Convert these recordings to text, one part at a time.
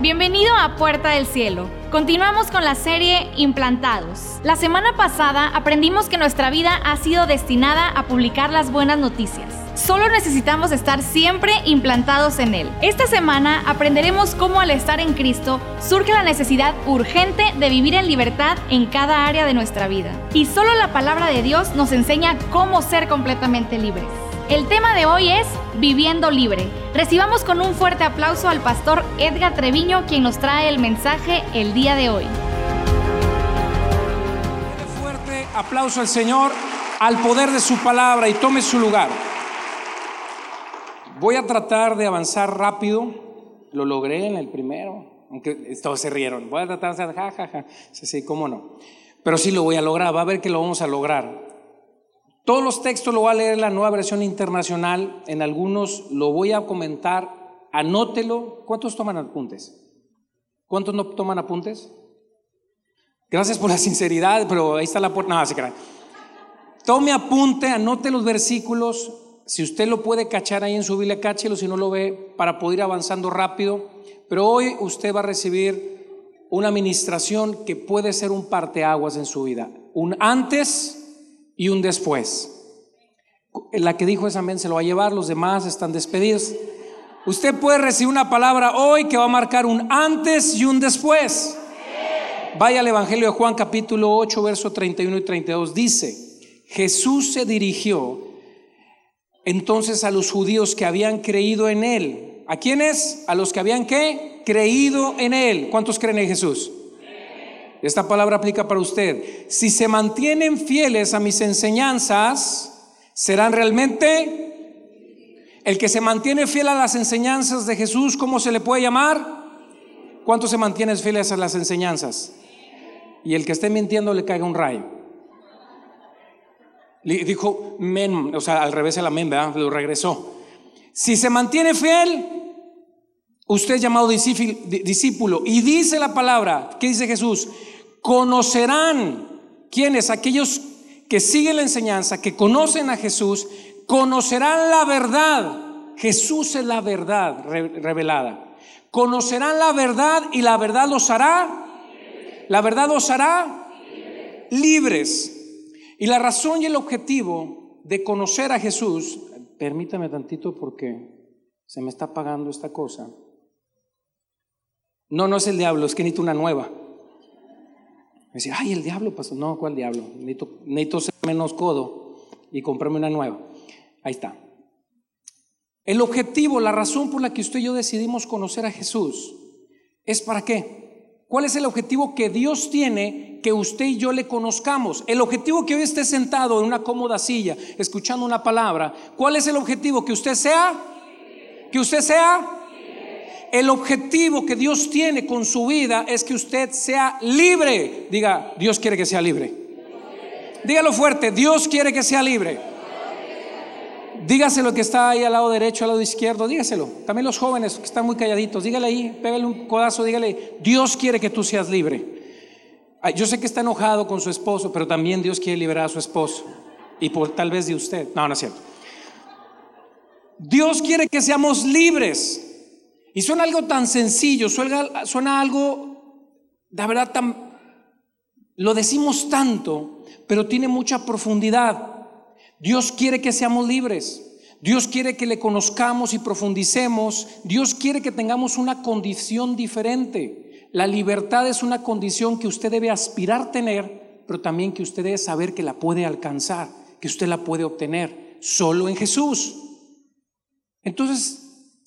Bienvenido a Puerta del Cielo. Continuamos con la serie Implantados. La semana pasada aprendimos que nuestra vida ha sido destinada a publicar las buenas noticias. Solo necesitamos estar siempre implantados en Él. Esta semana aprenderemos cómo al estar en Cristo surge la necesidad urgente de vivir en libertad en cada área de nuestra vida. Y solo la palabra de Dios nos enseña cómo ser completamente libres. El tema de hoy es Viviendo Libre. Recibamos con un fuerte aplauso al pastor Edgar Treviño, quien nos trae el mensaje el día de hoy. Fuerte aplauso al Señor, al poder de su palabra y tome su lugar. Voy a tratar de avanzar rápido. Lo logré en el primero, aunque todos se rieron. Voy a tratar de hacer jajaja. Sí, sí, cómo no. Pero sí lo voy a lograr. Va a ver que lo vamos a lograr. Todos los textos lo voy a leer en la nueva versión internacional, en algunos lo voy a comentar, anótelo. ¿Cuántos toman apuntes? ¿Cuántos no toman apuntes? Gracias por la sinceridad, pero ahí está la puerta. No, se crean. Tome apunte, anote los versículos. Si usted lo puede cachar ahí en su Biblia, cáchelo si no lo ve, para poder ir avanzando rápido. Pero hoy usted va a recibir una administración que puede ser un parteaguas en su vida. Un antes y un después. La que dijo esa amén se lo va a llevar, los demás están despedidos. Usted puede recibir una palabra hoy que va a marcar un antes y un después. Vaya al Evangelio de Juan capítulo 8, verso 31 y 32. Dice, Jesús se dirigió entonces a los judíos que habían creído en él. ¿A quiénes? A los que habían qué? Creído en él. ¿Cuántos creen en Jesús? Esta palabra aplica para usted. Si se mantienen fieles a mis enseñanzas, serán realmente... El que se mantiene fiel a las enseñanzas de Jesús, ¿cómo se le puede llamar? ¿Cuántos se mantienen fieles a las enseñanzas? Y el que esté mintiendo le caiga un rayo. Le dijo men, o sea, al revés el amén, ¿verdad? Lo regresó. Si se mantiene fiel, usted es llamado discípulo. Y dice la palabra, ¿qué dice Jesús? Conocerán. ¿Quiénes? Aquellos que siguen la enseñanza, que conocen a Jesús, conocerán la verdad. Jesús es la verdad revelada. Conocerán la verdad y la verdad los hará. La verdad los hará libres. Y la razón y el objetivo de conocer a Jesús, permítame tantito porque se me está apagando esta cosa. No, no es el diablo, es que necesito una nueva. Me decía, ay, el diablo pasó. No, ¿cuál diablo? Necesito, ser menos codo y comprarme una nueva. Ahí está. El objetivo, la razón por la que usted y yo decidimos conocer a Jesús es para qué. ¿Cuál es el objetivo que Dios tiene que usted y yo le conozcamos? El objetivo que hoy esté sentado en una cómoda silla, escuchando una palabra. ¿Cuál es el objetivo? Que usted sea, que usted sea el objetivo que Dios tiene con su vida es que usted sea libre. Diga, Dios quiere que sea libre. Dígalo fuerte, Dios quiere que sea libre. Dígaselo que está ahí al lado derecho, al lado izquierdo, dígaselo. También los jóvenes que están muy calladitos, dígale ahí, pégale un codazo, dígale, Dios quiere que tú seas libre. Yo sé que está enojado con su esposo, pero también Dios quiere liberar a su esposo. Y por tal vez de usted. No, no es cierto. Dios quiere que seamos libres. Y suena algo tan sencillo, suena, algo, de verdad, tan, lo decimos tanto, pero tiene mucha profundidad. Dios quiere que seamos libres. Dios quiere que le conozcamos y profundicemos. Dios quiere que tengamos una condición diferente. La libertad es una condición que usted debe aspirar tener, pero también que usted debe saber que la puede alcanzar, que usted la puede obtener solo en Jesús. Entonces,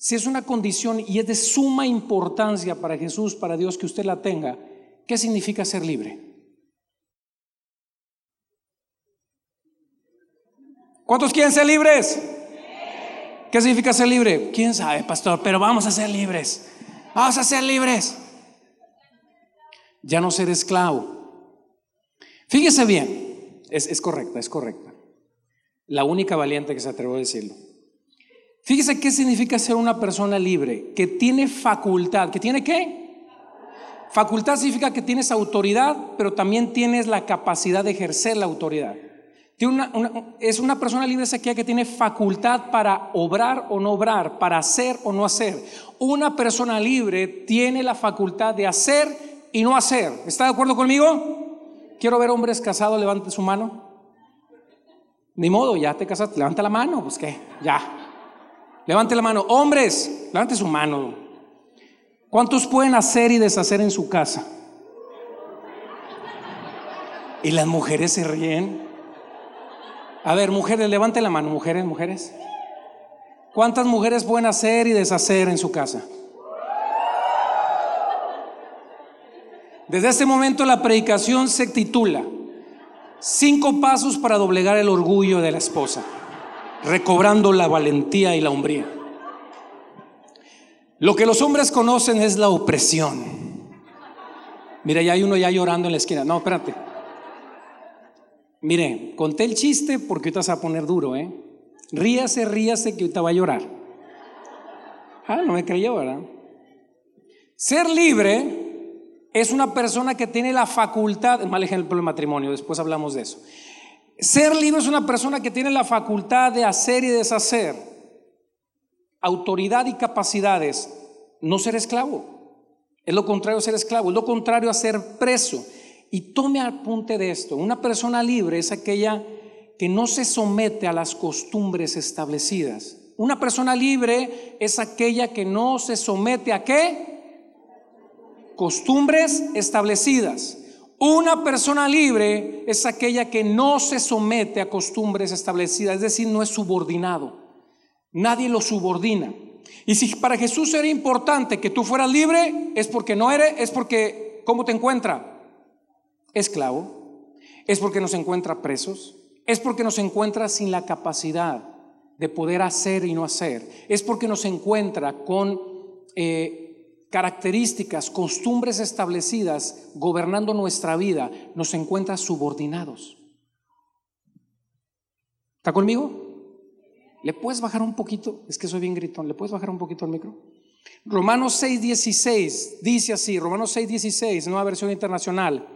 si es una condición y es de suma importancia para Jesús, para Dios que usted la tenga, ¿qué significa ser libre? ¿Cuántos quieren ser libres? ¿Qué significa ser libre? ¿Quién sabe, pastor? Pero vamos a ser libres. Vamos a ser libres. Ya no ser esclavo. Fíjese bien, es, es correcta, es correcta. La única valiente que se atrevió a decirlo. Fíjese qué significa ser una persona libre, que tiene facultad, que tiene qué? Facultad significa que tienes autoridad, pero también tienes la capacidad de ejercer la autoridad. es una persona libre es aquella que tiene facultad para obrar o no obrar, para hacer o no hacer. Una persona libre tiene la facultad de hacer y no hacer. ¿Está de acuerdo conmigo? Quiero ver hombres casados, levante su mano. Ni modo, ya te casaste, levanta la mano, pues qué, ya. Levante la mano. Hombres, levante su mano. ¿Cuántos pueden hacer y deshacer en su casa? Y las mujeres se ríen. A ver, mujeres, levante la mano, mujeres, mujeres. ¿Cuántas mujeres pueden hacer y deshacer en su casa? Desde este momento la predicación se titula Cinco pasos para doblegar el orgullo de la esposa, recobrando la valentía y la hombría. Lo que los hombres conocen es la opresión. Mira, ya hay uno ya llorando en la esquina. No, espérate. Mire, conté el chiste porque ahorita se va a poner duro, ¿eh? Ríase, ríase que ahorita va a llorar. Ah, no me creyó, ¿verdad? Ser libre es una persona que tiene la facultad, mal ejemplo del matrimonio, después hablamos de eso. Ser libre es una persona que tiene la facultad de hacer y deshacer, autoridad y capacidades, no ser esclavo. Es lo contrario a ser esclavo, es lo contrario a ser preso. Y tome apunte de esto. Una persona libre es aquella que no se somete a las costumbres establecidas. Una persona libre es aquella que no se somete a qué? Costumbres establecidas. Una persona libre es aquella que no se somete a costumbres establecidas, es decir, no es subordinado. Nadie lo subordina. Y si para Jesús era importante que tú fueras libre, es porque no eres, es porque, ¿cómo te encuentra? esclavo, es porque nos encuentra presos, es porque nos encuentra sin la capacidad de poder hacer y no hacer, es porque nos encuentra con eh, características, costumbres establecidas gobernando nuestra vida, nos encuentra subordinados. ¿Está conmigo? ¿Le puedes bajar un poquito? Es que soy bien gritón. ¿Le puedes bajar un poquito el micro? Romanos 6.16 dice así, Romanos 6.16, nueva versión internacional.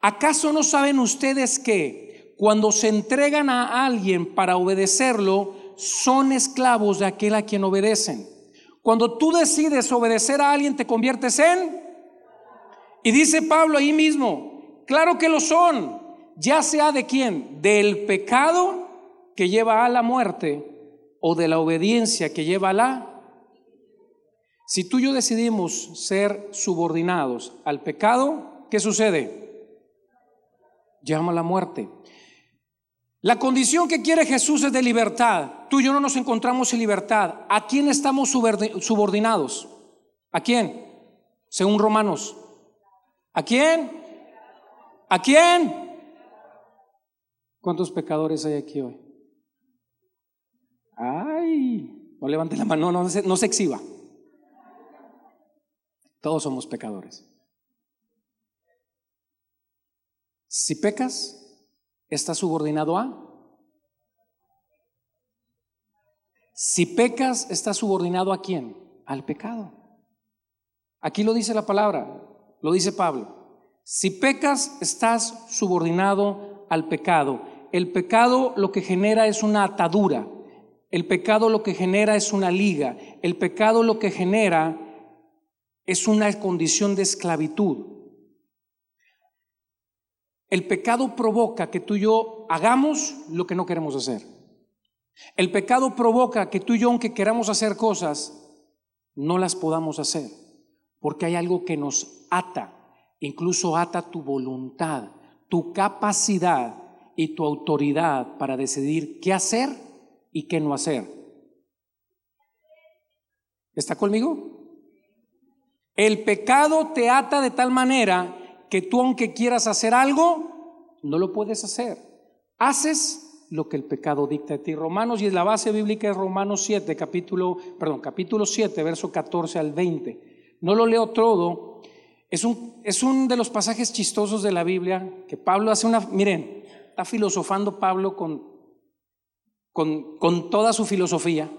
¿Acaso no saben ustedes que cuando se entregan a alguien para obedecerlo, son esclavos de aquel a quien obedecen? Cuando tú decides obedecer a alguien, te conviertes en... Y dice Pablo ahí mismo, claro que lo son, ya sea de quién, del pecado que lleva a la muerte o de la obediencia que lleva a la... Si tú y yo decidimos ser subordinados al pecado, ¿qué sucede? llama la muerte. La condición que quiere Jesús es de libertad. Tú y yo no nos encontramos en libertad. ¿A quién estamos subordinados? ¿A quién? Según Romanos. ¿A quién? ¿A quién? ¿Cuántos pecadores hay aquí hoy? Ay, no levante la mano, no, no se exhiba. Todos somos pecadores. Si pecas, estás subordinado a. Si pecas, estás subordinado a quién? Al pecado. Aquí lo dice la palabra, lo dice Pablo. Si pecas, estás subordinado al pecado. El pecado lo que genera es una atadura. El pecado lo que genera es una liga. El pecado lo que genera es una condición de esclavitud. El pecado provoca que tú y yo hagamos lo que no queremos hacer. El pecado provoca que tú y yo, aunque queramos hacer cosas, no las podamos hacer, porque hay algo que nos ata, incluso ata tu voluntad, tu capacidad y tu autoridad para decidir qué hacer y qué no hacer. ¿Está conmigo? El pecado te ata de tal manera que tú aunque quieras hacer algo, no lo puedes hacer. Haces lo que el pecado dicta a ti. Romanos, y la base bíblica es Romanos 7, capítulo, perdón, capítulo 7, verso 14 al 20. No lo leo todo. Es un, es un de los pasajes chistosos de la Biblia que Pablo hace una, miren, está filosofando Pablo con, con, con toda su filosofía.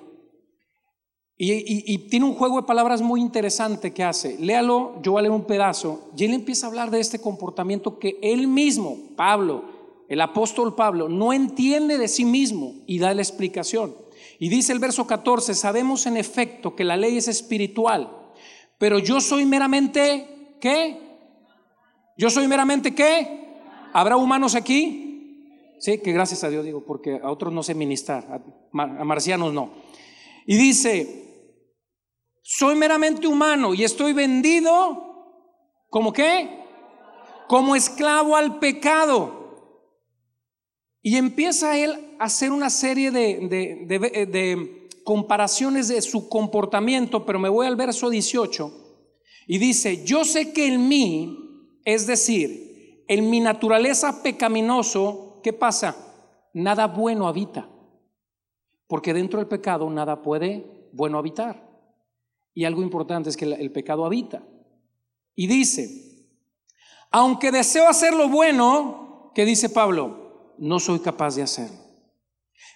Y, tiene un juego de palabras muy interesante que hace. Léalo, yo voy a leer un pedazo. Y él empieza a hablar de este comportamiento que él mismo, Pablo, el apóstol Pablo, no entiende de sí mismo y da la explicación. Y dice el verso 14, sabemos en efecto que la ley es espiritual, pero yo soy meramente, ¿qué? Yo soy meramente, ¿qué? ¿Habrá humanos aquí? Sí, que gracias a Dios digo, porque a otros no sé ministrar, a marcianos no. Y dice, soy meramente humano y estoy vendido, ¿como qué? Como esclavo al pecado. Y empieza él a hacer una serie de, comparaciones de su comportamiento, pero me voy al verso 18 y dice, yo sé que en mí, es decir, en mi naturaleza pecaminoso, ¿qué pasa? Nada bueno habita, porque dentro del pecado nada puede bueno habitar. Y algo importante es que el pecado habita. Y dice, aunque deseo hacer lo bueno, ¿qué dice Pablo? No soy capaz de hacerlo.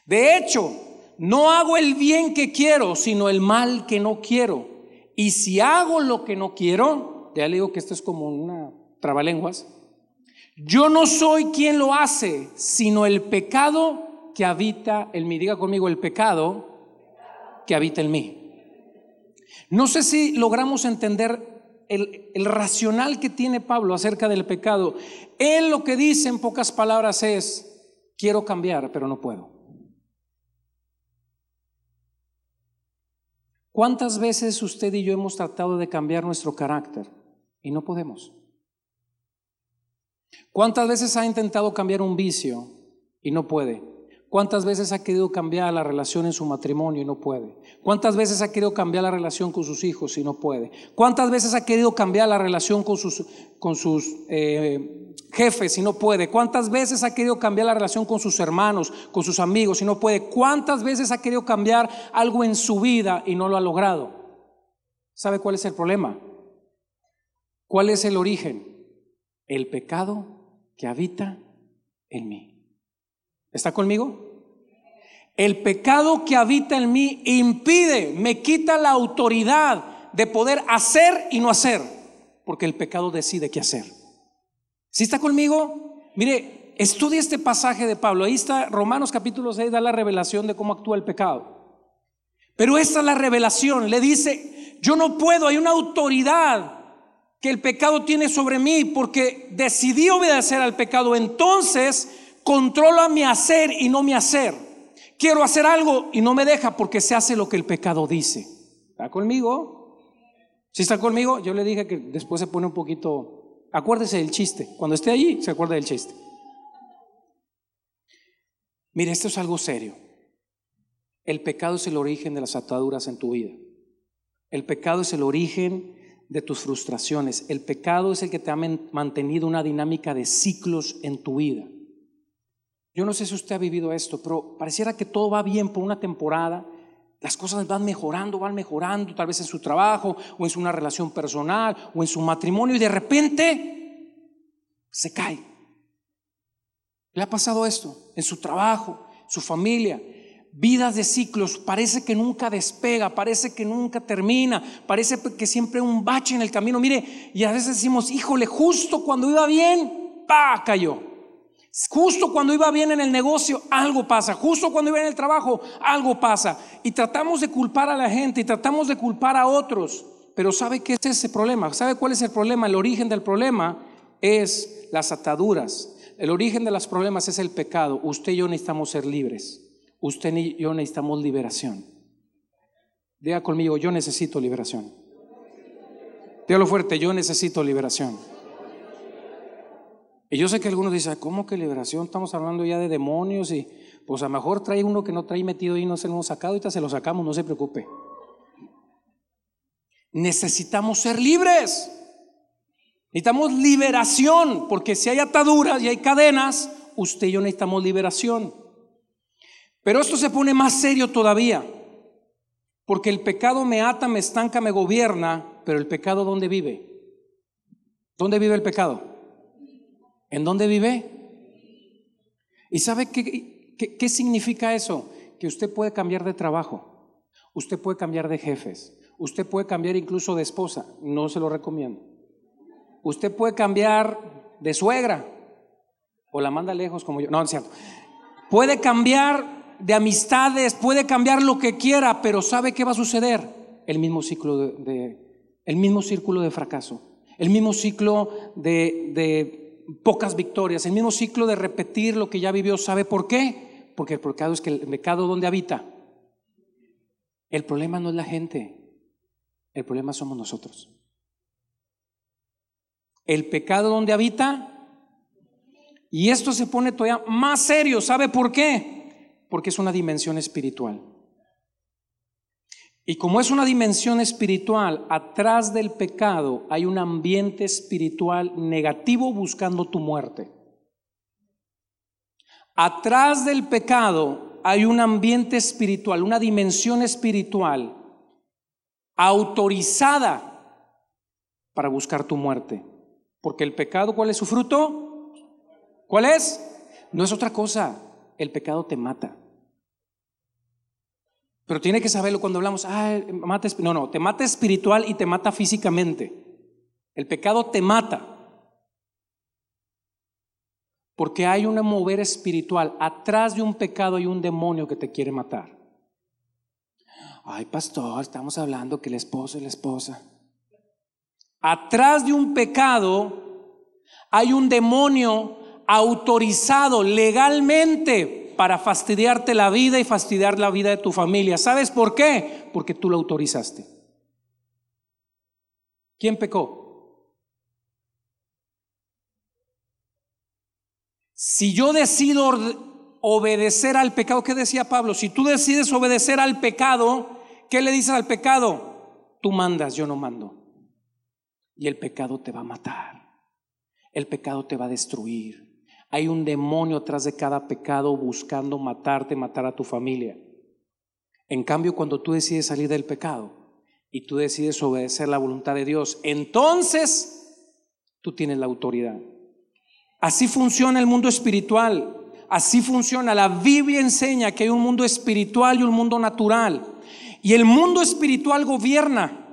De hecho, no hago el bien que quiero, sino el mal que no quiero. Y si hago lo que no quiero, ya le digo que esto es como una trabalenguas, yo no soy quien lo hace, sino el pecado que habita en mí. Diga conmigo, el pecado que habita en mí. No sé si logramos entender el, el, racional que tiene Pablo acerca del pecado. Él lo que dice en pocas palabras es, quiero cambiar, pero no puedo. ¿Cuántas veces usted y yo hemos tratado de cambiar nuestro carácter y no podemos? ¿Cuántas veces ha intentado cambiar un vicio y no puede? ¿Cuántas veces ha querido cambiar la relación en su matrimonio y no puede? ¿Cuántas veces ha querido cambiar la relación con sus hijos y no puede? ¿Cuántas veces ha querido cambiar la relación con sus, con sus eh, jefes y no puede? ¿Cuántas veces ha querido cambiar la relación con sus hermanos, con sus amigos y no puede? ¿Cuántas veces ha querido cambiar algo en su vida y no lo ha logrado? ¿Sabe cuál es el problema? ¿Cuál es el origen? El pecado que habita en mí. ¿Está conmigo? El pecado que habita en mí impide, me quita la autoridad de poder hacer y no hacer, porque el pecado decide qué hacer. ¿Sí está conmigo? Mire, estudia este pasaje de Pablo. Ahí está Romanos capítulo 6, da la revelación de cómo actúa el pecado. Pero esta es la revelación. Le dice, yo no puedo, hay una autoridad que el pecado tiene sobre mí porque decidí obedecer al pecado. Entonces controla mi hacer y no mi hacer. Quiero hacer algo y no me deja porque se hace lo que el pecado dice. ¿Está conmigo? Si está conmigo, yo le dije que después se pone un poquito. Acuérdese del chiste. Cuando esté allí, se acuerda del chiste. Mire, esto es algo serio. El pecado es el origen de las ataduras en tu vida. El pecado es el origen de tus frustraciones. El pecado es el que te ha mantenido una dinámica de ciclos en tu vida. Yo no sé si usted ha vivido esto, pero pareciera que todo va bien por una temporada. Las cosas van mejorando, van mejorando, tal vez en su trabajo o en una relación personal o en su matrimonio y de repente se cae. ¿Le ha pasado esto? En su trabajo, su familia, vidas de ciclos, parece que nunca despega, parece que nunca termina, parece que siempre un bache en el camino. Mire, y a veces decimos, híjole, justo cuando iba bien, pa, cayó. Justo cuando iba bien en el negocio, algo pasa. Justo cuando iba en el trabajo, algo pasa. Y tratamos de culpar a la gente y tratamos de culpar a otros. Pero ¿sabe qué es ese problema? ¿Sabe cuál es el problema? El origen del problema es las ataduras. El origen de los problemas es el pecado. Usted y yo necesitamos ser libres. Usted y yo necesitamos liberación. Diga conmigo, yo necesito liberación. Dígalo fuerte, yo necesito liberación. Y yo sé que algunos dicen, ¿cómo que liberación? Estamos hablando ya de demonios y pues a lo mejor trae uno que no trae metido y no se lo hemos sacado, ahorita se lo sacamos, no se preocupe. Necesitamos ser libres. Necesitamos liberación, porque si hay ataduras y hay cadenas, usted y yo necesitamos liberación. Pero esto se pone más serio todavía, porque el pecado me ata, me estanca, me gobierna, pero el pecado ¿dónde vive? ¿Dónde vive el pecado? ¿En dónde vive? ¿Y sabe qué, significa eso? Que usted puede cambiar de trabajo, usted puede cambiar de jefes, usted puede cambiar incluso de esposa, no se lo recomiendo. Usted puede cambiar de suegra o la manda lejos como yo. No, es cierto. Puede cambiar de amistades, puede cambiar lo que quiera, pero ¿sabe qué va a suceder? El mismo ciclo de, el mismo círculo de fracaso, el mismo ciclo de, de pocas victorias, el mismo ciclo de repetir lo que ya vivió. ¿Sabe por qué? Porque el pecado es que el pecado donde habita. El problema no es la gente, el problema somos nosotros. El pecado donde habita y esto se pone todavía más serio. ¿Sabe por qué? Porque es una dimensión espiritual. Y como es una dimensión espiritual, atrás del pecado hay un ambiente espiritual negativo buscando tu muerte. Atrás del pecado hay un ambiente espiritual, una dimensión espiritual autorizada para buscar tu muerte. Porque el pecado, ¿cuál es su fruto? ¿Cuál es? No es otra cosa. El pecado te mata. Pero tiene que saberlo cuando hablamos, ah, mata, no, no, te mata espiritual y te mata físicamente. El pecado te mata. Porque hay un mover espiritual. Atrás de un pecado hay un demonio que te quiere matar. Ay, pastor, estamos hablando que el esposo y la esposa. Atrás de un pecado hay un demonio autorizado legalmente para fastidiarte la vida y fastidiar la vida de tu familia. ¿Sabes por qué? Porque tú lo autorizaste. ¿Quién pecó? Si yo decido obedecer al pecado, ¿qué decía Pablo? Si tú decides obedecer al pecado, ¿qué le dices al pecado? Tú mandas, yo no mando. Y el pecado te va a matar. El pecado te va a destruir. Hay un demonio atrás de cada pecado buscando matarte, matar a tu familia. En cambio, cuando tú decides salir del pecado y tú decides obedecer la voluntad de Dios, entonces tú tienes la autoridad. Así funciona el mundo espiritual. Así funciona. La Biblia enseña que hay un mundo espiritual y un mundo natural. Y el mundo espiritual gobierna,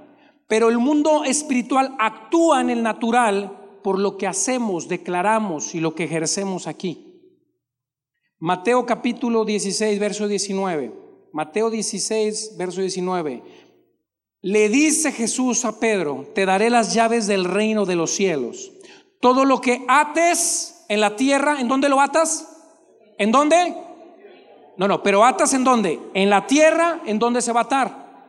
pero el mundo espiritual actúa en el natural por lo que hacemos, declaramos y lo que ejercemos aquí. Mateo capítulo 16, verso 19. Mateo 16, verso 19. Le dice Jesús a Pedro, te daré las llaves del reino de los cielos. Todo lo que ates en la tierra, ¿en dónde lo atas? ¿En dónde? No, no, pero atas en dónde? En la tierra, ¿en dónde se va a atar?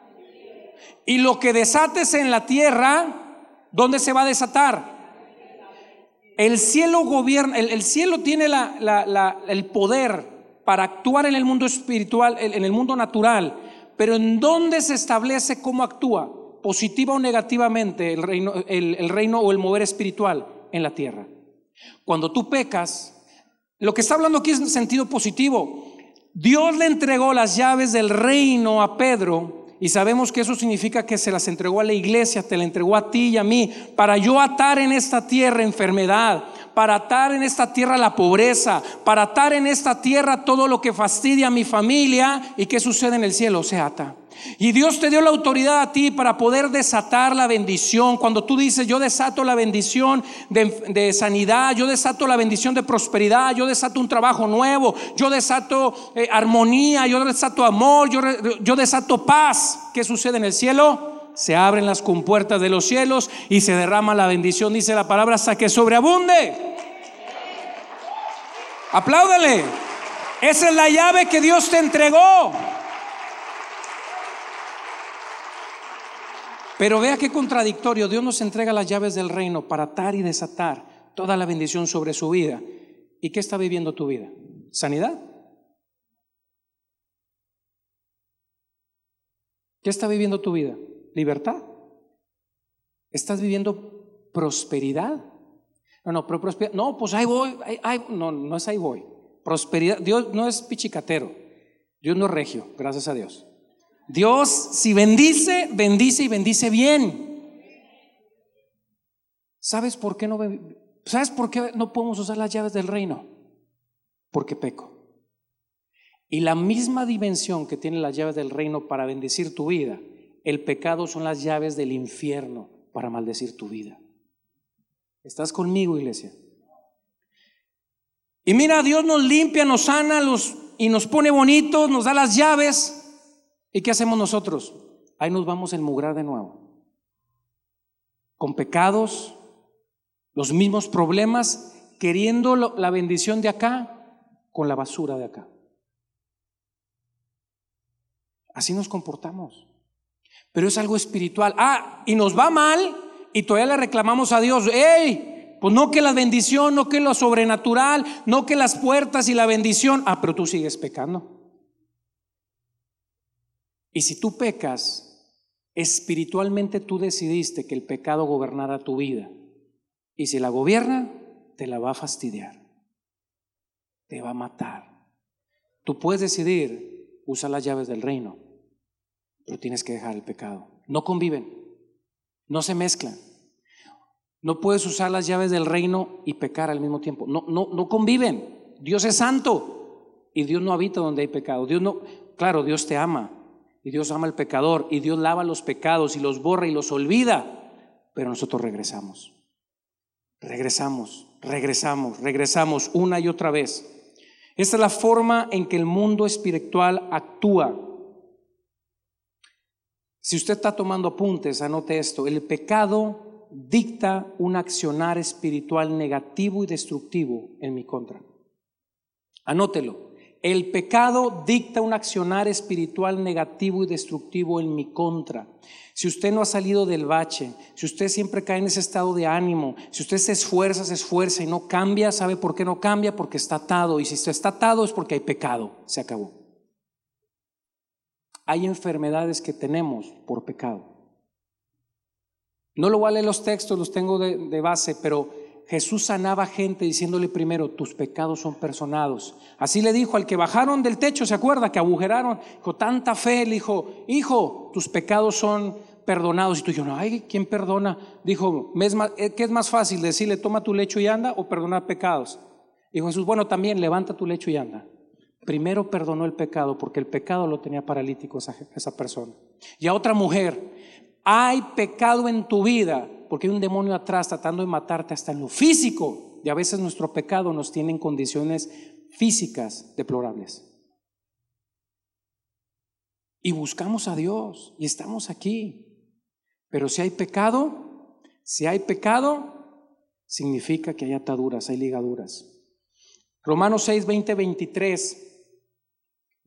Y lo que desates en la tierra, ¿dónde se va a desatar? El cielo gobierna, el, cielo tiene el poder para actuar en el mundo espiritual, en el mundo natural, pero ¿en dónde se establece cómo actúa? Positiva o negativamente el reino, el reino o el mover espiritual en la tierra. Cuando tú pecas, lo que está hablando aquí es en sentido positivo. Dios le entregó las llaves del reino a Pedro y sabemos que eso significa que se las entregó a la iglesia, te la entregó a ti y a mí, para yo atar en esta tierra enfermedad, para atar en esta tierra la pobreza, para atar en esta tierra todo lo que fastidia a mi familia y qué sucede en el cielo, se ata. Y Dios te dio la autoridad a ti para poder desatar la bendición. Cuando tú dices, yo desato la bendición de, sanidad, yo desato la bendición de prosperidad, yo desato un trabajo nuevo, yo desato eh, armonía, yo desato amor, yo, yo desato paz. ¿Qué sucede en el cielo? Se abren las compuertas de los cielos y se derrama la bendición, dice la palabra, hasta que sobreabunde. Apláudale. Esa es la llave que Dios te entregó. Pero vea qué contradictorio. Dios nos entrega las llaves del reino para atar y desatar toda la bendición sobre su vida. ¿Y qué está viviendo tu vida? ¿Sanidad? ¿Qué está viviendo tu vida? ¿Libertad? ¿Estás viviendo prosperidad? No, no, pero prosperidad. No, pues ahí voy. no, no es ahí voy. Prosperidad. Dios no es pichicatero. Dios no es regio, gracias a Dios. Dios, si bendice, bendice y bendice bien. ¿Sabes por qué no ¿Sabes por qué no podemos usar las llaves del reino? Porque peco. Y la misma dimensión que tiene las llaves del reino para bendecir tu vida, el pecado son las llaves del infierno para maldecir tu vida. ¿Estás conmigo, iglesia? Y mira, Dios nos limpia, nos sana los, y nos pone bonitos, nos da las llaves. ¿Y qué hacemos nosotros? Ahí nos vamos a enmugrar de nuevo. Con pecados, los mismos problemas, queriendo la bendición de acá con la basura de acá. Así nos comportamos. Pero es algo espiritual. Ah, y nos va mal y todavía le reclamamos a Dios, ¡Ey! Pues no que la bendición, no que lo sobrenatural, no que las puertas y la bendición. Ah, pero tú sigues pecando. Y si tú pecas, espiritualmente tú decidiste que el pecado gobernara tu vida. Y si la gobierna, te la va a fastidiar. Te va a matar. Tú puedes decidir, usa las llaves del reino, pero tienes que dejar el pecado. No conviven, no se mezclan. No puedes usar las llaves del reino y pecar al mismo tiempo. No, no, no conviven. Dios es santo y Dios no habita donde hay pecado. Dios no, claro, Dios te ama, y Dios ama al pecador y Dios lava los pecados y los borra y los olvida. Pero nosotros regresamos. Regresamos, regresamos, regresamos una y otra vez. Esta es la forma en que el mundo espiritual actúa. Si usted está tomando apuntes, anote esto. El pecado dicta un accionar espiritual negativo y destructivo en mi contra. Anótelo. El pecado dicta un accionar espiritual negativo y destructivo en mi contra. Si usted no ha salido del bache, si usted siempre cae en ese estado de ánimo, si usted se esfuerza, se esfuerza y no cambia, ¿sabe por qué no cambia? Porque está atado. Y si usted está atado es porque hay pecado. Se acabó. Hay enfermedades que tenemos por pecado. No lo voy a leer los textos, los tengo de, base, pero Jesús sanaba gente diciéndole primero, tus pecados son personados. Así le dijo al que bajaron del techo, ¿se acuerda? Que agujeraron, con tanta fe, le dijo, hijo, tus pecados son perdonados. Y tú no, ay, ¿quién perdona? Dijo, eh, ¿qué es más fácil? Decirle, toma tu lecho y anda o perdonar pecados. Dijo Jesús, bueno, también levanta tu lecho y anda. Primero perdonó el pecado porque el pecado lo tenía paralítico esa, esa persona. Y a otra mujer, hay pecado en tu vida porque hay un demonio atrás tratando de matarte hasta en lo físico. Y a veces nuestro pecado nos tiene en condiciones físicas deplorables. Y buscamos a Dios y estamos aquí. Pero si hay pecado, si hay pecado, significa que hay ataduras, hay ligaduras. Romanos 6, 20, 23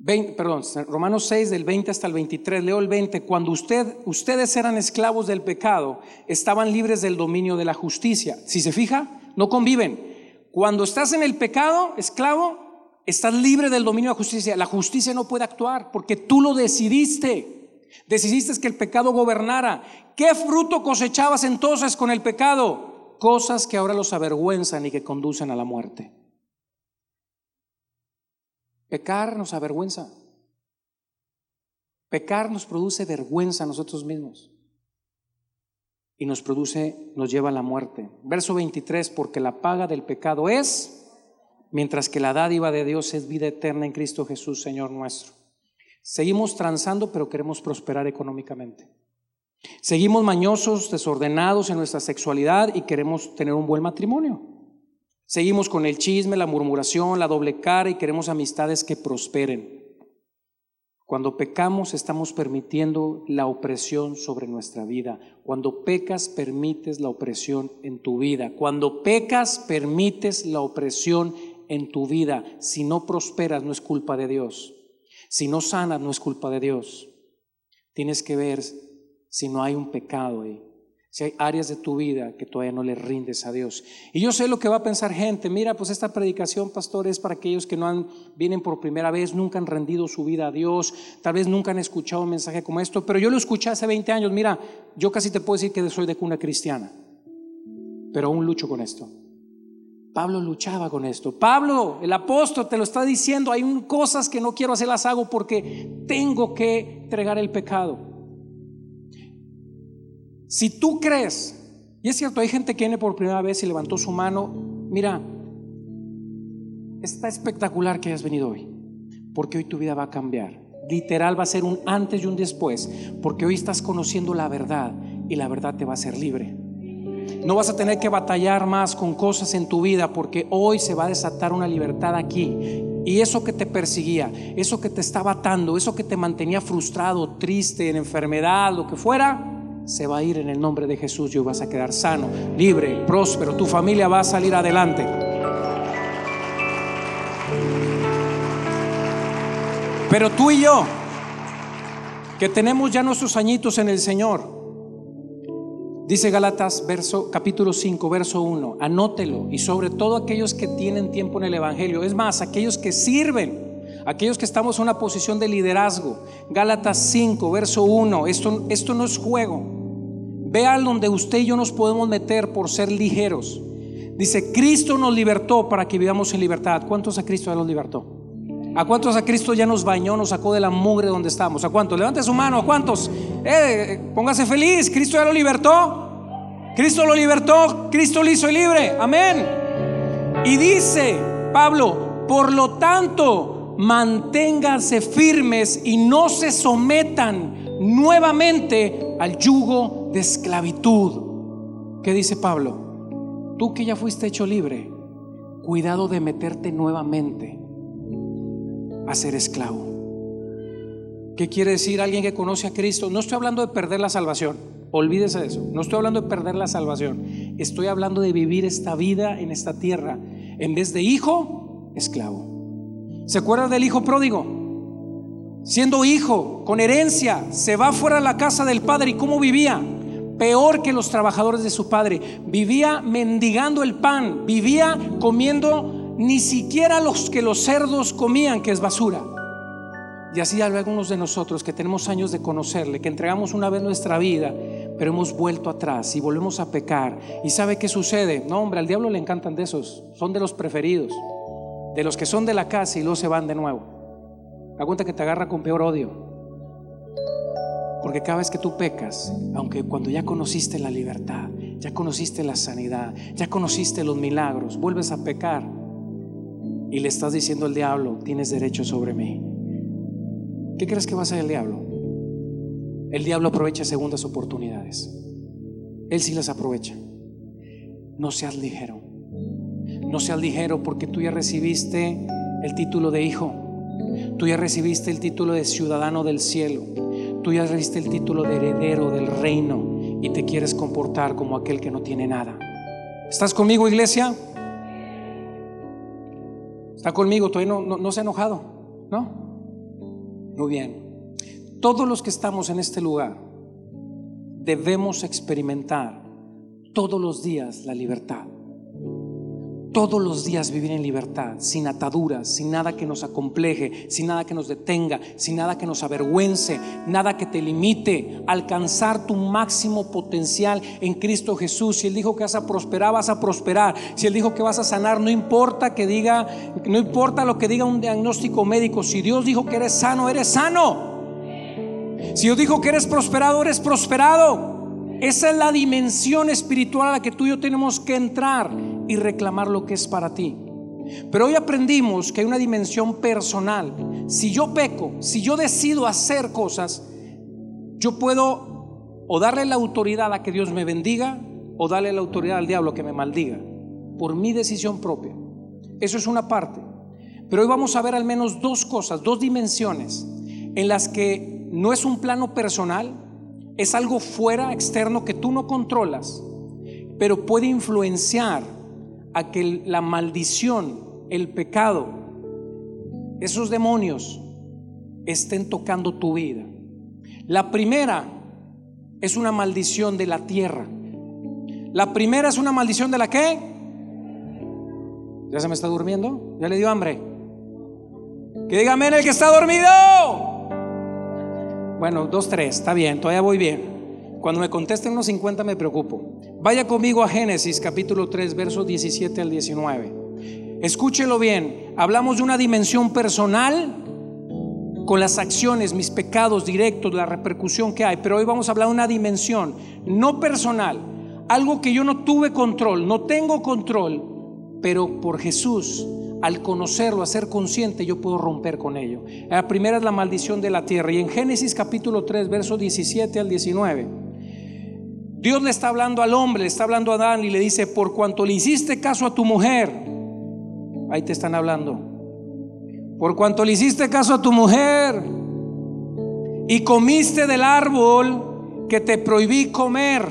perdón, Romanos 6 del 20 hasta el 23, leo el 20, cuando usted, ustedes eran esclavos del pecado, estaban libres del dominio de la justicia. Si se fija, no conviven. Cuando estás en el pecado, esclavo, estás libre del dominio de la justicia. La justicia no puede actuar porque tú lo decidiste. Decidiste que el pecado gobernara. ¿Qué fruto cosechabas entonces con el pecado? Cosas que ahora los avergüenzan y que conducen a la muerte. Pecar nos avergüenza. Pecar nos produce vergüenza a nosotros mismos y nos produce, nos lleva a la muerte. Verso 23, porque la paga del pecado es, mientras que la dádiva de Dios es vida eterna en Cristo Jesús, Señor nuestro. Seguimos transando, pero queremos prosperar económicamente. Seguimos mañosos, desordenados en nuestra sexualidad y queremos tener un buen matrimonio. Seguimos con el chisme, la murmuración, la doble cara y queremos amistades que prosperen. Cuando pecamos estamos permitiendo la opresión sobre nuestra vida. Cuando pecas permites la opresión en tu vida. Cuando pecas permites la opresión en tu vida. Si no prosperas no es culpa de Dios. Si no sanas no es culpa de Dios. Tienes que ver si no hay un pecado ahí si hay áreas de tu vida que todavía no le rindes a Dios. Y yo sé lo que va a pensar gente, mira, pues esta predicación, pastor, es para aquellos que no han, vienen por primera vez, nunca han rendido su vida a Dios, tal vez nunca han escuchado un mensaje como esto, pero yo lo escuché hace 20 años, mira, yo casi te puedo decir que soy de cuna cristiana, pero aún lucho con esto. Pablo luchaba con esto. Pablo, el apóstol, te lo está diciendo, hay cosas que no quiero hacer, las hago porque tengo que entregar el pecado. Si tú crees, y es cierto, hay gente que viene por primera vez y levantó su mano, mira, está espectacular que hayas venido hoy, porque hoy tu vida va a cambiar. Literal va a ser un antes y un después, porque hoy estás conociendo la verdad y la verdad te va a hacer libre. No vas a tener que batallar más con cosas en tu vida porque hoy se va a desatar una libertad aquí. Y eso que te perseguía, eso que te estaba atando, eso que te mantenía frustrado, triste, en enfermedad, lo que fuera, se va a ir en el nombre de Jesús y vas a quedar sano, libre, próspero. Tu familia va a salir adelante. Pero tú y yo, que tenemos ya nuestros añitos en el Señor, Dice Galatas verso, capítulo 5, verso 1, anótelo. Y sobre todo aquellos que tienen tiempo en el Evangelio. Es más, aquellos que sirven, aquellos que estamos en una posición de liderazgo. Gálatas 5, verso 1, esto, esto no es juego. Vean donde usted y yo nos podemos meter por ser ligeros. Dice, Cristo nos libertó para que vivamos en libertad. ¿Cuántos a Cristo ya nos libertó? ¿A cuántos a Cristo ya nos bañó, nos sacó de la mugre donde estamos? ¿A cuántos? Levante su mano, ¿a cuántos? Eh, póngase feliz, Cristo ya lo libertó. Cristo lo libertó, Cristo lo hizo libre. Amén. Y dice Pablo, por lo tanto, manténganse firmes y no se sometan nuevamente al yugo esclavitud. ¿Qué dice Pablo? Tú que ya fuiste hecho libre, cuidado de meterte nuevamente a ser esclavo. ¿Qué quiere decir alguien que conoce a Cristo? No estoy hablando de perder la salvación. Olvídese de eso. No estoy hablando de perder la salvación. Estoy hablando de vivir esta vida en esta tierra. En vez de hijo, esclavo. ¿Se acuerda del hijo pródigo? Siendo hijo, con herencia, se va fuera de la casa del padre. ¿Y cómo vivía? Peor que los trabajadores de su padre. Vivía mendigando el pan. Vivía comiendo ni siquiera los que los cerdos comían, que es basura. Y así hay algunos de nosotros que tenemos años de conocerle, que entregamos una vez nuestra vida, pero hemos vuelto atrás y volvemos a pecar. ¿Y sabe qué sucede? No, hombre, al diablo le encantan de esos, son de los preferidos, de los que son de la casa y luego se van de nuevo. Da cuenta que te agarra con peor odio. Porque cada vez que tú pecas, aunque cuando ya conociste la libertad, ya conociste la sanidad, ya conociste los milagros, vuelves a pecar y le estás diciendo al diablo, tienes derecho sobre mí. ¿Qué crees que va a hacer el diablo? El diablo aprovecha segundas oportunidades. Él sí las aprovecha. No seas ligero. No seas ligero porque tú ya recibiste el título de hijo. Tú ya recibiste el título de ciudadano del cielo. Tú ya recibiste el título de heredero del reino y te quieres comportar como aquel que no tiene nada. ¿Estás conmigo, iglesia? ¿Está conmigo? Todavía no, no, se ha enojado, ¿no? Muy bien. Todos los que estamos en este lugar debemos experimentar todos los días la libertad todos los días vivir en libertad, sin ataduras, sin nada que nos acompleje, sin nada que nos detenga, sin nada que nos avergüence, nada que te limite, alcanzar tu máximo potencial en Cristo Jesús. Si Él dijo que vas a prosperar, vas a prosperar. Si Él dijo que vas a sanar, no importa que diga, no importa lo que diga un diagnóstico médico. Si Dios dijo que eres sano, eres sano. Si Dios dijo que eres prosperado, eres prosperado. Esa es la dimensión espiritual a la que tú y yo tenemos que entrar y reclamar lo que es para ti. Pero hoy aprendimos que hay una dimensión personal. Si yo peco, si yo decido hacer cosas, yo puedo o darle la autoridad a que Dios me bendiga o darle la autoridad al diablo que me maldiga por mi decisión propia. Eso es una parte. Pero hoy vamos a ver al menos dos cosas, dos dimensiones en las que no es un plano personal, es algo fuera, externo, que tú no controlas, pero puede influenciar a que la maldición, el pecado, esos demonios estén tocando tu vida. La primera es una maldición de la tierra. La primera es una maldición de la qué? ¿Ya se me está durmiendo? ¿Ya le dio hambre? Que diga amén el que está dormido. Bueno, dos, tres, está bien, todavía voy bien. Cuando me contesten unos 50 me preocupo. Vaya conmigo a Génesis capítulo 3, versos 17 al 19. Escúchelo bien. Hablamos de una dimensión personal con las acciones, mis pecados directos, la repercusión que hay. Pero hoy vamos a hablar de una dimensión no personal. Algo que yo no tuve control, no tengo control, pero por Jesús al conocerlo, a ser consciente, yo puedo romper con ello. La primera es la maldición de la tierra. Y en Génesis capítulo 3, versos 17 al 19, Dios le está hablando al hombre, le está hablando a Adán y le dice, por cuanto le hiciste caso a tu mujer, ahí te están hablando, por cuanto le hiciste caso a tu mujer y comiste del árbol que te prohibí comer,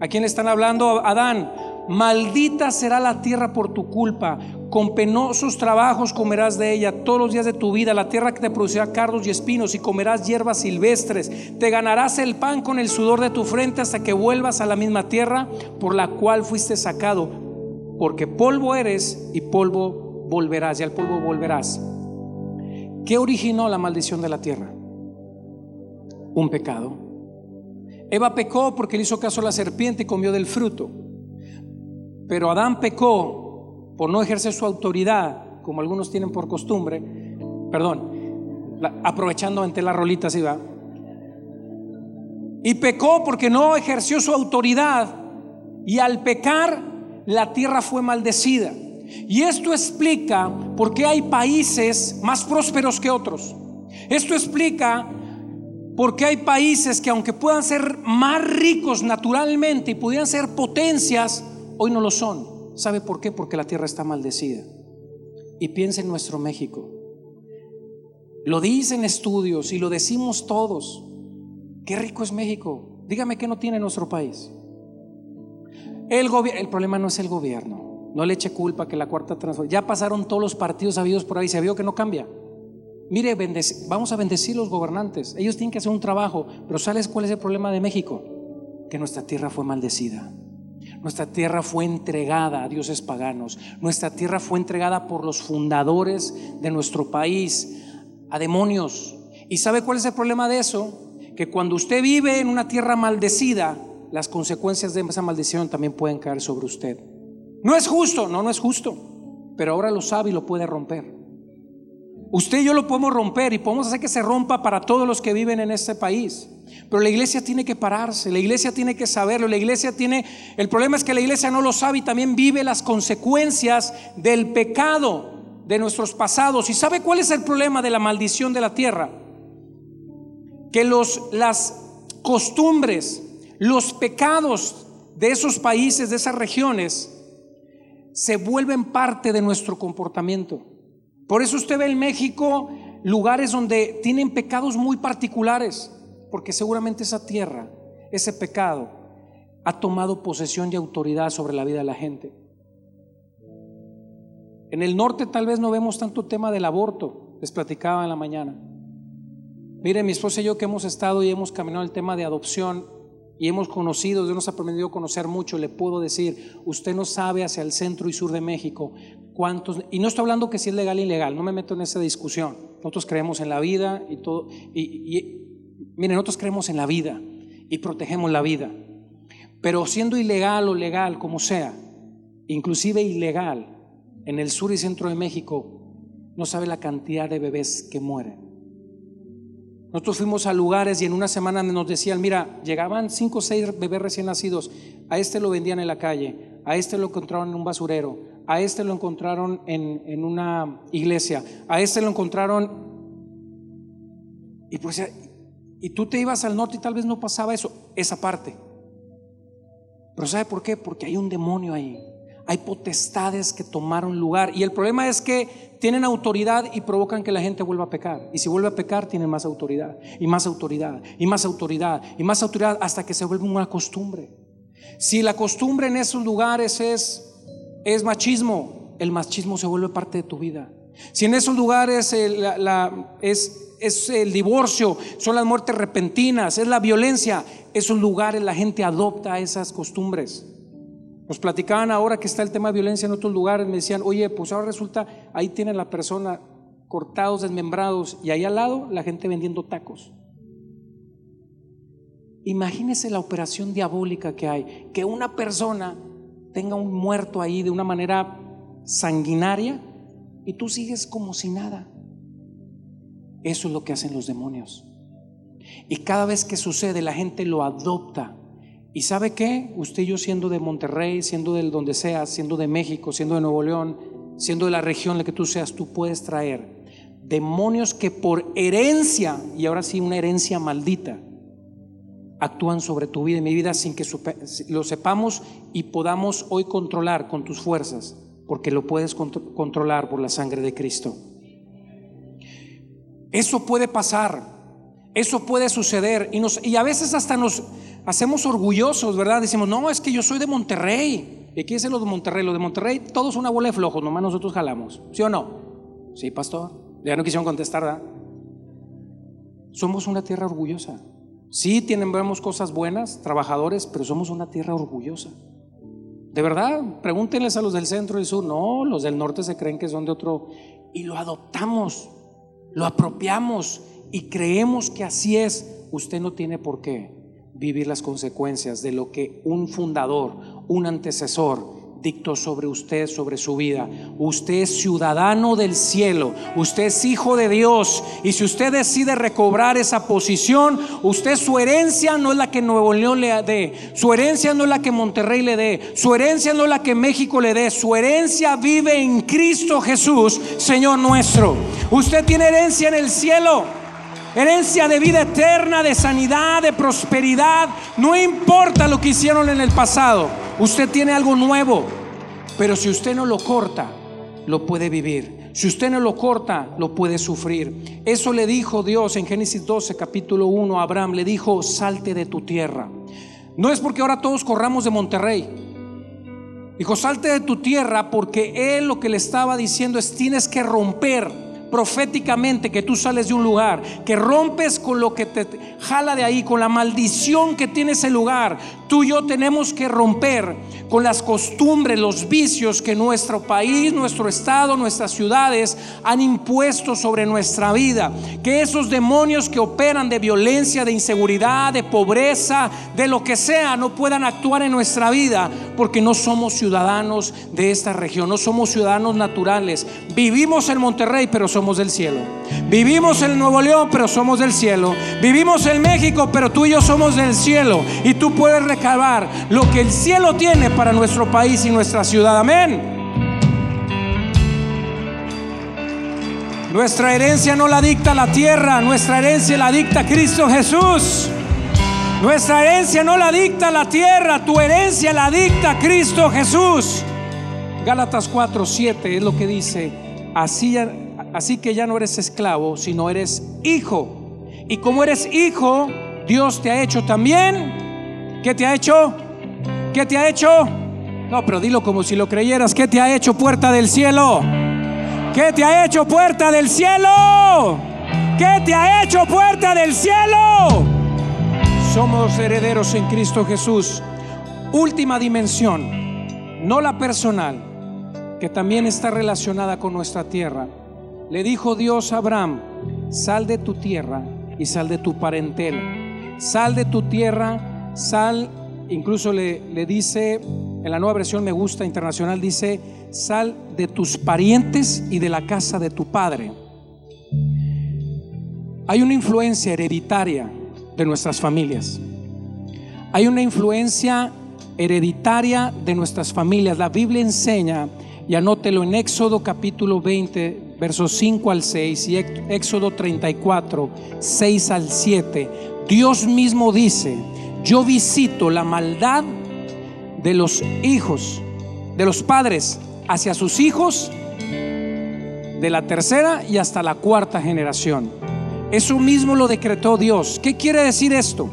¿a quién están hablando? Adán, maldita será la tierra por tu culpa con penosos trabajos comerás de ella todos los días de tu vida, la tierra que te producirá cardos y espinos, y comerás hierbas silvestres. Te ganarás el pan con el sudor de tu frente hasta que vuelvas a la misma tierra por la cual fuiste sacado, porque polvo eres y polvo volverás, y al polvo volverás. ¿Qué originó la maldición de la tierra? Un pecado. Eva pecó porque le hizo caso a la serpiente y comió del fruto. Pero Adán pecó por no ejercer su autoridad, como algunos tienen por costumbre, perdón, aprovechando ante la rolita, así va. Y pecó porque no ejerció su autoridad y al pecar la tierra fue maldecida. Y esto explica por qué hay países más prósperos que otros. Esto explica por qué hay países que aunque puedan ser más ricos naturalmente y pudieran ser potencias, hoy no lo son. ¿Sabe por qué? Porque la tierra está maldecida. Y piensa en nuestro México. Lo dicen estudios y lo decimos todos. Qué rico es México. Dígame qué no tiene nuestro país. El, el problema no es el gobierno. No le eche culpa que la cuarta transformación. Ya pasaron todos los partidos habidos por ahí. Se vio que no cambia. Mire, vamos a bendecir los gobernantes. Ellos tienen que hacer un trabajo. Pero ¿sabes cuál es el problema de México? Que nuestra tierra fue maldecida. Nuestra tierra fue entregada a dioses paganos. Nuestra tierra fue entregada por los fundadores de nuestro país a demonios. ¿Y sabe cuál es el problema de eso? Que cuando usted vive en una tierra maldecida, las consecuencias de esa maldición también pueden caer sobre usted. No es justo, no, no es justo. Pero ahora lo sabe y lo puede romper. Usted y yo lo podemos romper y podemos hacer que se rompa para todos los que viven en este país. Pero la iglesia tiene que pararse, la iglesia tiene que saberlo, la iglesia tiene... El problema es que la iglesia no lo sabe y también vive las consecuencias del pecado de nuestros pasados. ¿Y sabe cuál es el problema de la maldición de la tierra? Que los, las costumbres, los pecados de esos países, de esas regiones, se vuelven parte de nuestro comportamiento. Por eso usted ve en México lugares donde tienen pecados muy particulares porque seguramente esa tierra, ese pecado, ha tomado posesión y autoridad sobre la vida de la gente. En el norte tal vez no vemos tanto tema del aborto, les platicaba en la mañana. Mire, mi esposa y yo que hemos estado y hemos caminado el tema de adopción y hemos conocido, Dios nos ha permitido conocer mucho, le puedo decir, usted no sabe hacia el centro y sur de México cuántos, y no estoy hablando que si es legal o ilegal, no me meto en esa discusión. Nosotros creemos en la vida y todo, y, Miren, nosotros creemos en la vida y protegemos la vida. Pero siendo ilegal o legal, como sea, inclusive ilegal, en el sur y centro de México, no sabe la cantidad de bebés que mueren. Nosotros fuimos a lugares y en una semana nos decían, mira, llegaban cinco o seis bebés recién nacidos, a este lo vendían en la calle, a este lo encontraron en un basurero, a este lo encontraron en, en una iglesia, a este lo encontraron... Y pues y tú te ibas al norte y tal vez no pasaba eso, esa parte. Pero ¿sabe por qué? Porque hay un demonio ahí. Hay potestades que tomaron lugar. Y el problema es que tienen autoridad y provocan que la gente vuelva a pecar. Y si vuelve a pecar, tienen más autoridad. Y más autoridad. Y más autoridad. Y más autoridad hasta que se vuelve una costumbre. Si la costumbre en esos lugares es, es machismo, el machismo se vuelve parte de tu vida. Si en esos lugares la, es el divorcio, son las muertes repentinas, es la violencia. Esos lugares la gente adopta esas costumbres. Nos platicaban ahora que está el tema de violencia en otros lugares, me decían, oye, pues ahora resulta, ahí tiene la persona cortados, desmembrados, y ahí al lado la gente vendiendo tacos. Imagínese la operación diabólica que hay, que una persona tenga un muerto ahí de una manera sanguinaria y tú sigues como si nada. Eso es lo que hacen los demonios. Y cada vez que sucede, la gente lo adopta. ¿Y sabe qué? Usted y yo siendo de Monterrey, siendo del donde sea, siendo de México, siendo de Nuevo León, siendo de la región en la que tú seas, tú puedes traer demonios que por herencia, y ahora sí una herencia maldita, actúan sobre tu vida y mi vida sin que lo sepamos y podamos hoy controlar con tus fuerzas, porque lo puedes controlar por la sangre de Cristo. Eso puede pasar, eso puede suceder y, a veces hasta nos hacemos orgullosos, ¿verdad? Decimos, no, es que yo soy de Monterrey. ¿Y aquí es lo de Monterrey? Lo de Monterrey, todos una bola de flojos, nomás nosotros jalamos. ¿Sí o no? Sí, pastor. Ya no quisieron contestar, ¿verdad? Somos una tierra orgullosa. Sí, tenemos cosas buenas, trabajadores, pero somos una tierra orgullosa. De verdad, pregúntenles a los del centro y sur. No, los del norte se creen que son de otro. Y lo adoptamos, lo apropiamos y creemos que así es. Usted no tiene por qué vivir las consecuencias de lo que un fundador, un antecesor, dictó sobre usted, sobre su vida. Usted es ciudadano del cielo, usted es hijo de Dios. Y si usted decide recobrar esa posición, usted su herencia no es la que Nuevo León le dé, su herencia no es la que Monterrey le dé, su herencia no es la que México le dé, su herencia vive en Cristo Jesús, Señor nuestro. Usted tiene herencia en el cielo. Herencia de vida eterna, de sanidad, de prosperidad. No importa lo que hicieron en el pasado. Usted tiene algo nuevo. Pero si usted no lo corta, lo puede vivir. Si usted no lo corta, lo puede sufrir. Eso le dijo Dios en Génesis 12, capítulo 1 a Abraham. Le dijo, salte de tu tierra. No es porque ahora todos corramos de Monterrey. Dijo, salte de tu tierra porque él lo que le estaba diciendo es, tienes que romper proféticamente que tú sales de un lugar, que rompes con lo que te jala de ahí, con la maldición que tiene ese lugar. Tú y yo tenemos que romper con las costumbres, los vicios que nuestro país, nuestro estado, nuestras ciudades han impuesto sobre nuestra vida. Que esos demonios que operan de violencia, de inseguridad, de pobreza, de lo que sea, no puedan actuar en nuestra vida porque no somos ciudadanos de esta región, no somos ciudadanos naturales. Vivimos en Monterrey, pero somos del cielo. Vivimos en Nuevo León, pero somos del cielo. Vivimos en México, pero tú y yo somos del cielo. Y tú puedes recabar lo que el cielo tiene para nuestro país y nuestra ciudad. Amén. Nuestra herencia no la dicta la tierra, nuestra herencia la dicta Cristo Jesús. Nuestra herencia no la dicta la tierra, tu herencia la dicta Cristo Jesús. Gálatas 4, 7 es lo que dice. Así Así que ya no eres esclavo, sino eres hijo. Y como eres hijo, Dios te ha hecho también. ¿Qué te ha hecho? ¿Qué te ha hecho? No, pero dilo como si lo creyeras. ¿Qué te ha hecho puerta del cielo? ¿Qué te ha hecho puerta del cielo? ¿Qué te ha hecho puerta del cielo? Somos herederos en Cristo Jesús. Última dimensión, no la personal, que también está relacionada con nuestra tierra le dijo Dios a Abraham, sal de tu tierra y sal de tu parentela. Sal de tu tierra, sal, incluso le, le dice, en la nueva versión me gusta internacional, dice, sal de tus parientes y de la casa de tu padre. Hay una influencia hereditaria de nuestras familias. Hay una influencia hereditaria de nuestras familias. La Biblia enseña, y anótelo en Éxodo capítulo 20, versos 5 al 6 y Éxodo 34, 6 al 7, Dios mismo dice, yo visito la maldad de los hijos, de los padres hacia sus hijos, de la tercera y hasta la cuarta generación. Eso mismo lo decretó Dios. ¿Qué quiere decir esto?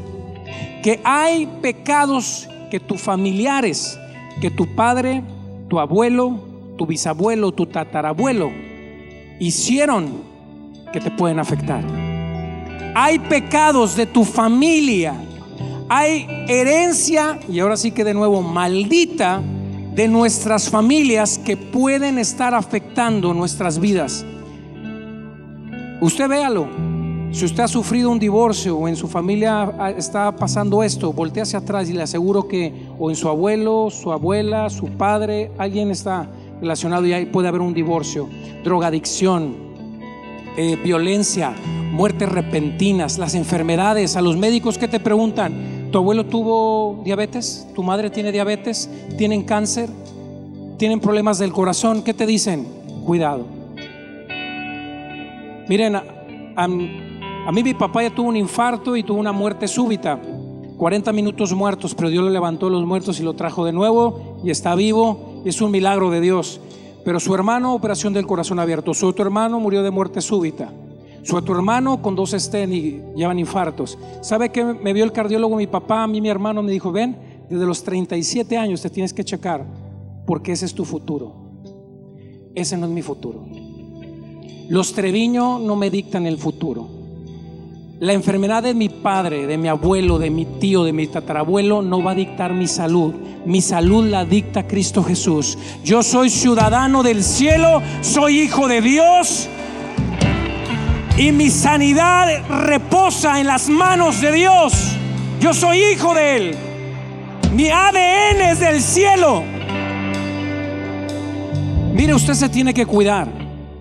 Que hay pecados que tus familiares, que tu padre, tu abuelo, tu bisabuelo, tu tatarabuelo, hicieron que te pueden afectar. Hay pecados de tu familia, hay herencia, y ahora sí que de nuevo, maldita de nuestras familias que pueden estar afectando nuestras vidas. Usted véalo. Si usted ha sufrido un divorcio o en su familia está pasando esto, voltea hacia atrás y le aseguro que o en su abuelo, su abuela, su padre, alguien está relacionado y ahí puede haber un divorcio, drogadicción, eh, violencia, muertes repentinas, las enfermedades, a los médicos que te preguntan, ¿tu abuelo tuvo diabetes? ¿Tu madre tiene diabetes? ¿Tienen cáncer? ¿Tienen problemas del corazón? ¿Qué te dicen? Cuidado. Miren, a, mí mi papá ya tuvo un infarto y tuvo una muerte súbita. 40 minutos muertos, pero Dios lo levantó de los muertos y lo trajo de nuevo y está vivo. Es un milagro de Dios. Pero su hermano, operación del corazón abierto. Su otro hermano murió de muerte súbita. Su otro hermano con dos estén y llevan infartos. ¿Sabe que me vio el cardiólogo mi papá? A mí mi hermano me dijo, ven, desde los 37 años te tienes que checar porque ese es tu futuro. Ese no es mi futuro. Los Treviño no me dictan el futuro. La enfermedad de mi padre, de mi abuelo, de mi tío, de mi tatarabuelo no va a dictar mi salud. Mi salud la dicta Cristo Jesús. Yo soy ciudadano del cielo, soy hijo de Dios y mi sanidad reposa en las manos de Dios. Yo soy hijo de Él. Mi ADN es del cielo. Mire, usted se tiene que cuidar.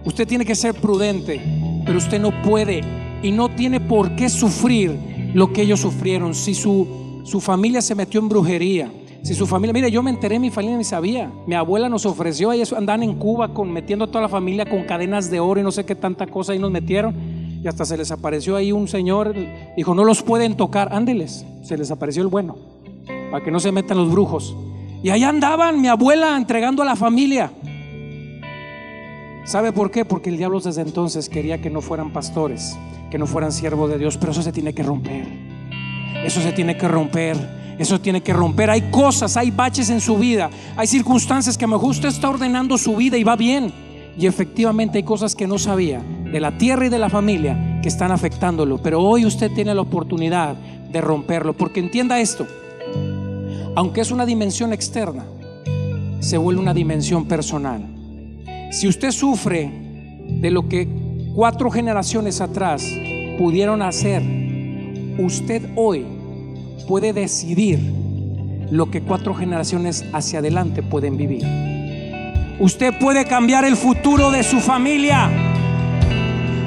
Usted tiene que ser prudente. Pero usted no puede y no tiene por qué sufrir lo que ellos sufrieron. Si su, su familia se metió en brujería, si su familia, mire, yo me enteré, mi familia ni sabía. Mi abuela nos ofreció, ellos andan en Cuba metiendo a toda la familia con cadenas de oro y no sé qué tanta cosa ahí nos metieron. Y hasta se les apareció ahí un señor, dijo, no los pueden tocar, ándeles. Se les apareció el bueno, para que no se metan los brujos. Y ahí andaban mi abuela entregando a la familia. ¿Sabe por qué? Porque el diablo desde entonces quería que no fueran pastores, que no fueran siervos de Dios, pero eso se tiene que romper. Eso se tiene que romper. Eso tiene que romper. Hay cosas, hay baches en su vida, hay circunstancias que a lo mejor usted está ordenando su vida y va bien. Y efectivamente hay cosas que no sabía de la tierra y de la familia que están afectándolo. Pero hoy usted tiene la oportunidad de romperlo. Porque entienda esto, aunque es una dimensión externa, se vuelve una dimensión personal. Si usted sufre de lo que cuatro generaciones atrás pudieron hacer, usted hoy puede decidir lo que cuatro generaciones hacia adelante pueden vivir. Usted puede cambiar el futuro de su familia.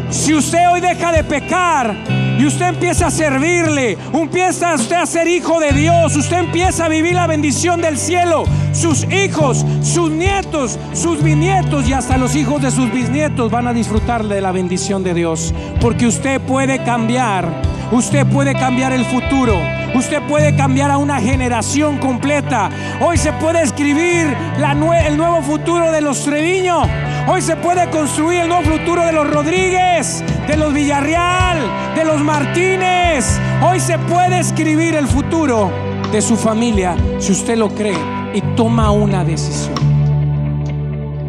Si usted hoy deja de pecar y usted empieza a servirle, empieza usted a ser hijo de Dios, usted empieza a vivir la bendición del cielo, sus hijos, sus nietos, sus bisnietos y hasta los hijos de sus bisnietos van a disfrutar de la bendición de Dios, porque usted puede cambiar, usted puede cambiar el futuro. Usted puede cambiar a una generación completa. Hoy se puede escribir el nuevo futuro de los Treviño. Hoy se puede construir el nuevo futuro de los Rodríguez, de los Villarreal, de los Martínez. Hoy se puede escribir el futuro de su familia si usted lo cree y toma una decisión.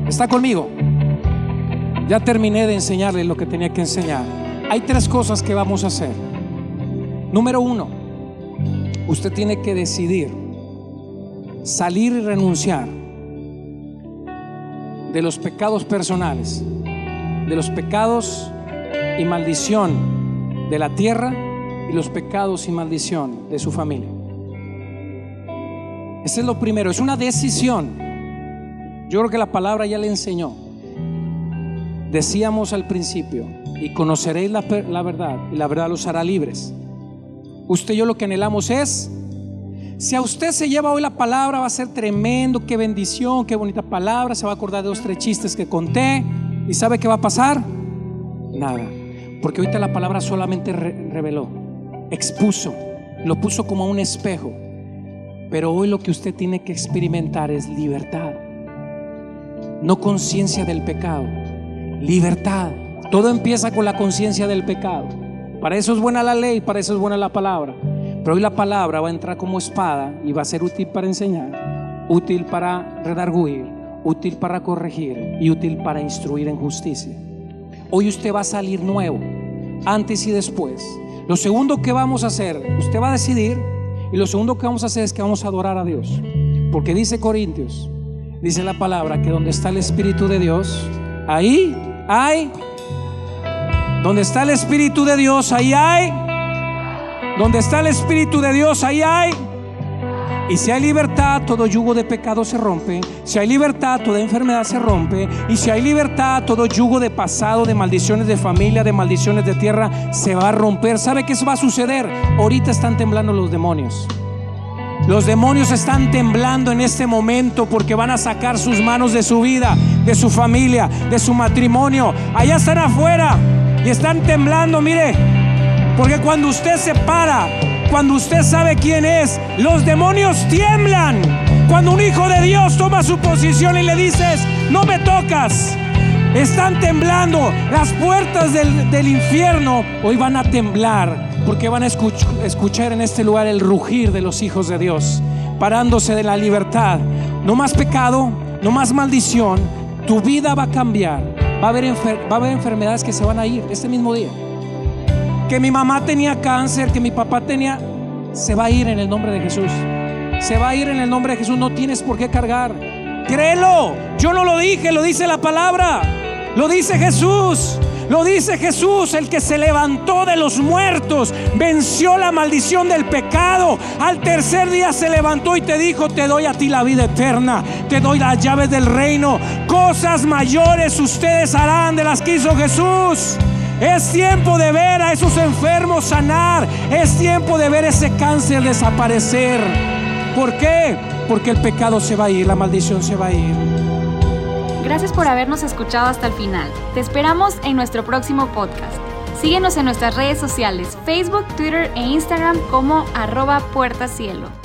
¿Está conmigo? Ya terminé de enseñarle lo que tenía que enseñar. Hay tres cosas que vamos a hacer. Número uno, usted tiene que decidir salir y renunciar de los pecados personales, de los pecados y maldición de la tierra y los pecados y maldición de su familia. Ese es lo primero, es una decisión. Yo creo que la palabra ya le enseñó. Decíamos al principio, y conoceréis la, la verdad, y la verdad los hará libres. Usted y yo lo que anhelamos es, si a usted se lleva hoy la palabra, va a ser tremendo, qué bendición, qué bonita palabra, se va a acordar de los tres chistes que conté, y ¿sabe qué va a pasar? Nada, porque ahorita la palabra solamente reveló, expuso, lo puso como un espejo, pero hoy lo que usted tiene que experimentar es libertad, no conciencia del pecado, libertad. Todo empieza con la conciencia del pecado. Para eso es buena la ley, para eso es buena la palabra. Pero hoy la palabra va a entrar como espada y va a ser útil para enseñar, útil para redarguir, útil para corregir y útil para instruir en justicia. Hoy usted va a salir nuevo, antes y después. Lo segundo que vamos a hacer, usted va a decidir, y lo segundo que vamos a hacer es que vamos a adorar a Dios. Porque dice Corintios, dice la palabra, que donde está el Espíritu de Dios, ahí hay donde está el Espíritu de Dios, ahí hay. Donde está el Espíritu de Dios, ahí hay. Y si hay libertad, todo yugo de pecado se rompe. Si hay libertad, toda enfermedad se rompe. Y si hay libertad, todo yugo de pasado, de maldiciones de familia, de maldiciones de tierra, se va a romper. ¿Sabe qué va a suceder? Ahorita están temblando los demonios. Los demonios están temblando en este momento porque van a sacar sus manos de su vida, de su familia, de su matrimonio. Allá están afuera y están temblando, mire, porque cuando usted se para, cuando usted sabe quién es, los demonios tiemblan. Cuando un hijo de Dios toma su posición y le dices, no me tocas, están temblando. Las puertas del, infierno hoy van a temblar porque van a escuchar en este lugar el rugir de los hijos de Dios, parándose de la libertad. No más pecado, no más maldición. Tu vida va a cambiar. Va a haber, enfermedades que se van a ir este mismo día. Que mi mamá tenía cáncer, que mi papá tenía, se va a ir en el nombre de Jesús. Se va a ir en el nombre de Jesús. No tienes por qué cargar. Créelo. Yo no lo dije, lo dice la palabra. Lo dice Jesús. Lo dice Jesús, el que se levantó de los muertos, venció la maldición del pecado. Al tercer día se levantó y te dijo, te doy a ti la vida eterna, te doy las llaves del reino. Cosas mayores ustedes harán de las que hizo Jesús. Es tiempo de ver a esos enfermos sanar. Es tiempo de ver ese cáncer desaparecer. ¿Por qué? Porque el pecado se va a ir, la maldición se va a ir. Gracias por habernos escuchado hasta el final. Te esperamos en nuestro próximo podcast. Síguenos en nuestras redes sociales, Facebook, Twitter e Instagram como arroba puertacielo.